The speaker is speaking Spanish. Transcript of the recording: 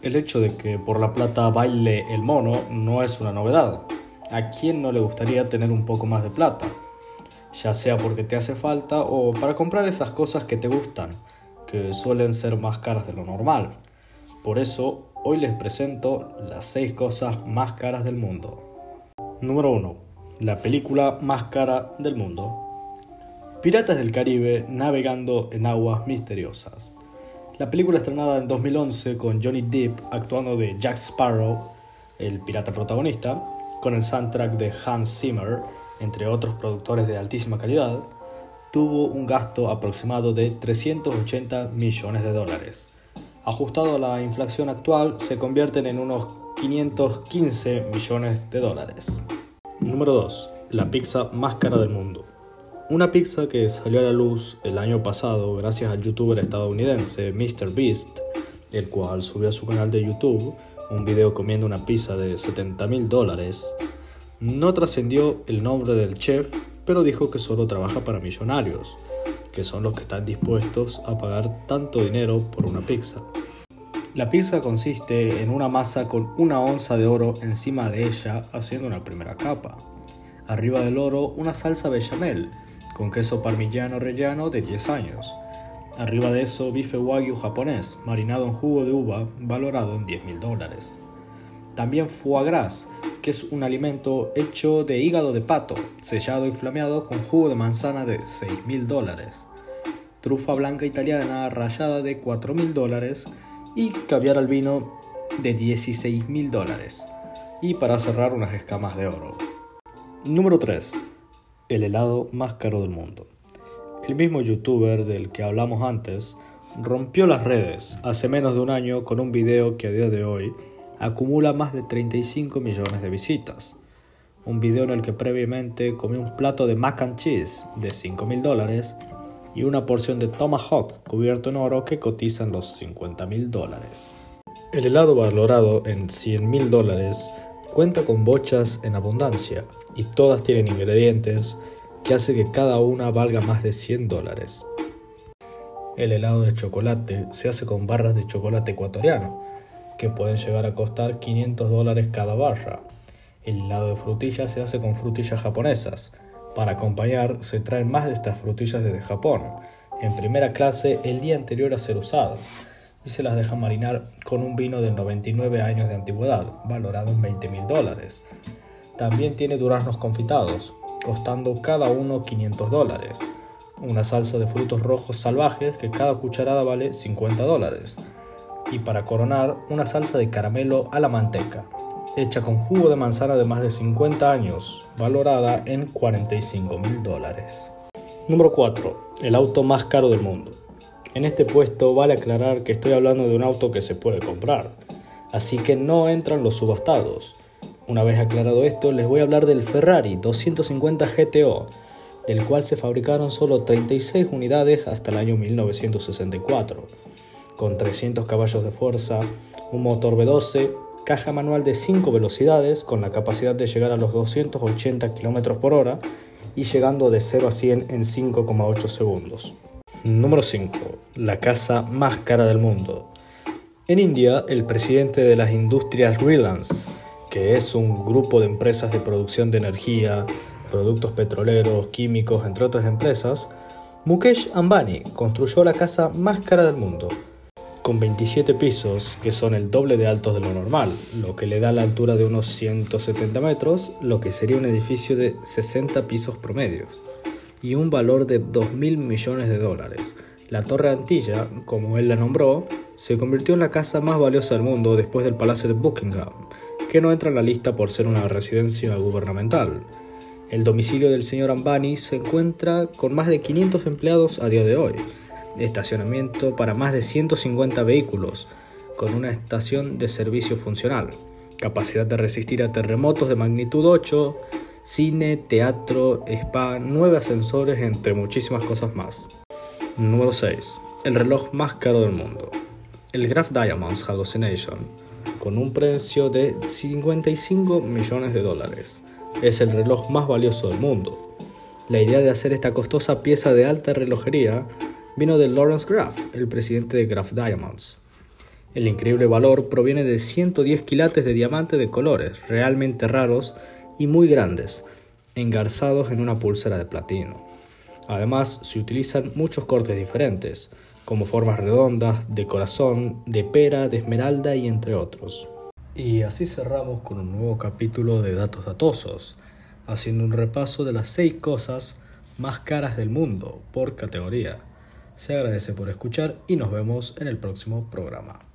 El hecho de que por la plata baile el mono no es una novedad. ¿A quién no le gustaría tener un poco más de plata? Ya sea porque te hace falta o para comprar esas cosas que te gustan, que suelen ser más caras de lo normal. Por eso, hoy les presento las 6 cosas más caras del mundo. Número 1. La película más cara del mundo. Piratas del Caribe navegando en aguas misteriosas. La película estrenada en 2011 con Johnny Depp actuando de Jack Sparrow, el pirata protagonista, con el soundtrack de Hans Zimmer, entre otros productores de altísima calidad, tuvo un gasto aproximado de 380 millones de dólares. Ajustado a la inflación actual, se convierten en unos 515 millones de dólares. Número 2. La pizza más cara del mundo. Una pizza que salió a la luz el año pasado gracias al youtuber estadounidense MrBeast, el cual subió a su canal de YouTube un video comiendo una pizza de 70 mil dólares, no trascendió el nombre del chef, pero dijo que solo trabaja para millonarios, que son los que están dispuestos a pagar tanto dinero por una pizza. La pizza consiste en una masa con una onza de oro encima de ella haciendo una primera capa. Arriba del oro una salsa bechamel con queso parmigiano rellano de 10 años Arriba de eso, bife wagyu japonés, marinado en jugo de uva, valorado en 10 mil dólares. También foie gras, que es un alimento hecho de hígado de pato, sellado y flameado con jugo de manzana de 6 mil dólares. Trufa blanca italiana rallada de 4 mil dólares y caviar al vino de 16 mil dólares. Y para cerrar, unas escamas de oro. Número 3. El helado más caro del mundo. El mismo youtuber del que hablamos antes rompió las redes hace menos de un año con un video que a día de hoy acumula más de 35 millones de visitas. Un video en el que previamente comió un plato de mac and cheese de 5 mil dólares y una porción de tomahawk cubierto en oro que cotizan los 50 mil dólares. El helado valorado en 100 mil dólares cuenta con bochas en abundancia y todas tienen ingredientes que hace que cada una valga más de 100 dólares. El helado de chocolate se hace con barras de chocolate ecuatoriano, que pueden llegar a costar 500 dólares cada barra. El helado de frutilla se hace con frutillas japonesas. Para acompañar se traen más de estas frutillas desde Japón, en primera clase el día anterior a ser usadas, y se las deja marinar con un vino de 99 años de antigüedad, valorado en 20 mil dólares. También tiene duraznos confitados, costando cada uno 500 dólares. Una salsa de frutos rojos salvajes que cada cucharada vale 50 dólares. Y para coronar, una salsa de caramelo a la manteca, hecha con jugo de manzana de más de 50 años, valorada en 45 mil dólares. Número 4. El auto más caro del mundo. En este puesto vale aclarar que estoy hablando de un auto que se puede comprar, así que no entran los subastados. Una vez aclarado esto, les voy a hablar del Ferrari 250 GTO, del cual se fabricaron solo 36 unidades hasta el año 1964, con 300 caballos de fuerza, un motor V12, caja manual de 5 velocidades con la capacidad de llegar a los 280 km por hora y llegando de 0 a 100 en 5,8 segundos. Número 5. La casa más cara del mundo. En India, el presidente de las industrias Reliance que es un grupo de empresas de producción de energía, productos petroleros, químicos, entre otras empresas, Mukesh Ambani construyó la casa más cara del mundo, con 27 pisos, que son el doble de altos de lo normal, lo que le da la altura de unos 170 metros, lo que sería un edificio de 60 pisos promedios, y un valor de 2.000 millones de dólares. La Torre Antilla, como él la nombró, se convirtió en la casa más valiosa del mundo después del Palacio de Buckingham, que no entra en la lista por ser una residencia gubernamental. El domicilio del señor Ambani se encuentra con más de 500 empleados a día de hoy, estacionamiento para más de 150 vehículos, con una estación de servicio funcional, capacidad de resistir a terremotos de magnitud 8, cine, teatro, spa, nueve ascensores, entre muchísimas cosas más. Número 6. El reloj más caro del mundo. El Graph Diamonds Hallucination con un precio de 55 millones de dólares. Es el reloj más valioso del mundo. La idea de hacer esta costosa pieza de alta relojería vino de Lawrence Graff, el presidente de Graff Diamonds. El increíble valor proviene de 110 quilates de diamante de colores realmente raros y muy grandes, engarzados en una pulsera de platino. Además, se utilizan muchos cortes diferentes, como formas redondas, de corazón, de pera, de esmeralda y entre otros. Y así cerramos con un nuevo capítulo de Datos Datosos, haciendo un repaso de las seis cosas más caras del mundo por categoría. Se agradece por escuchar y nos vemos en el próximo programa.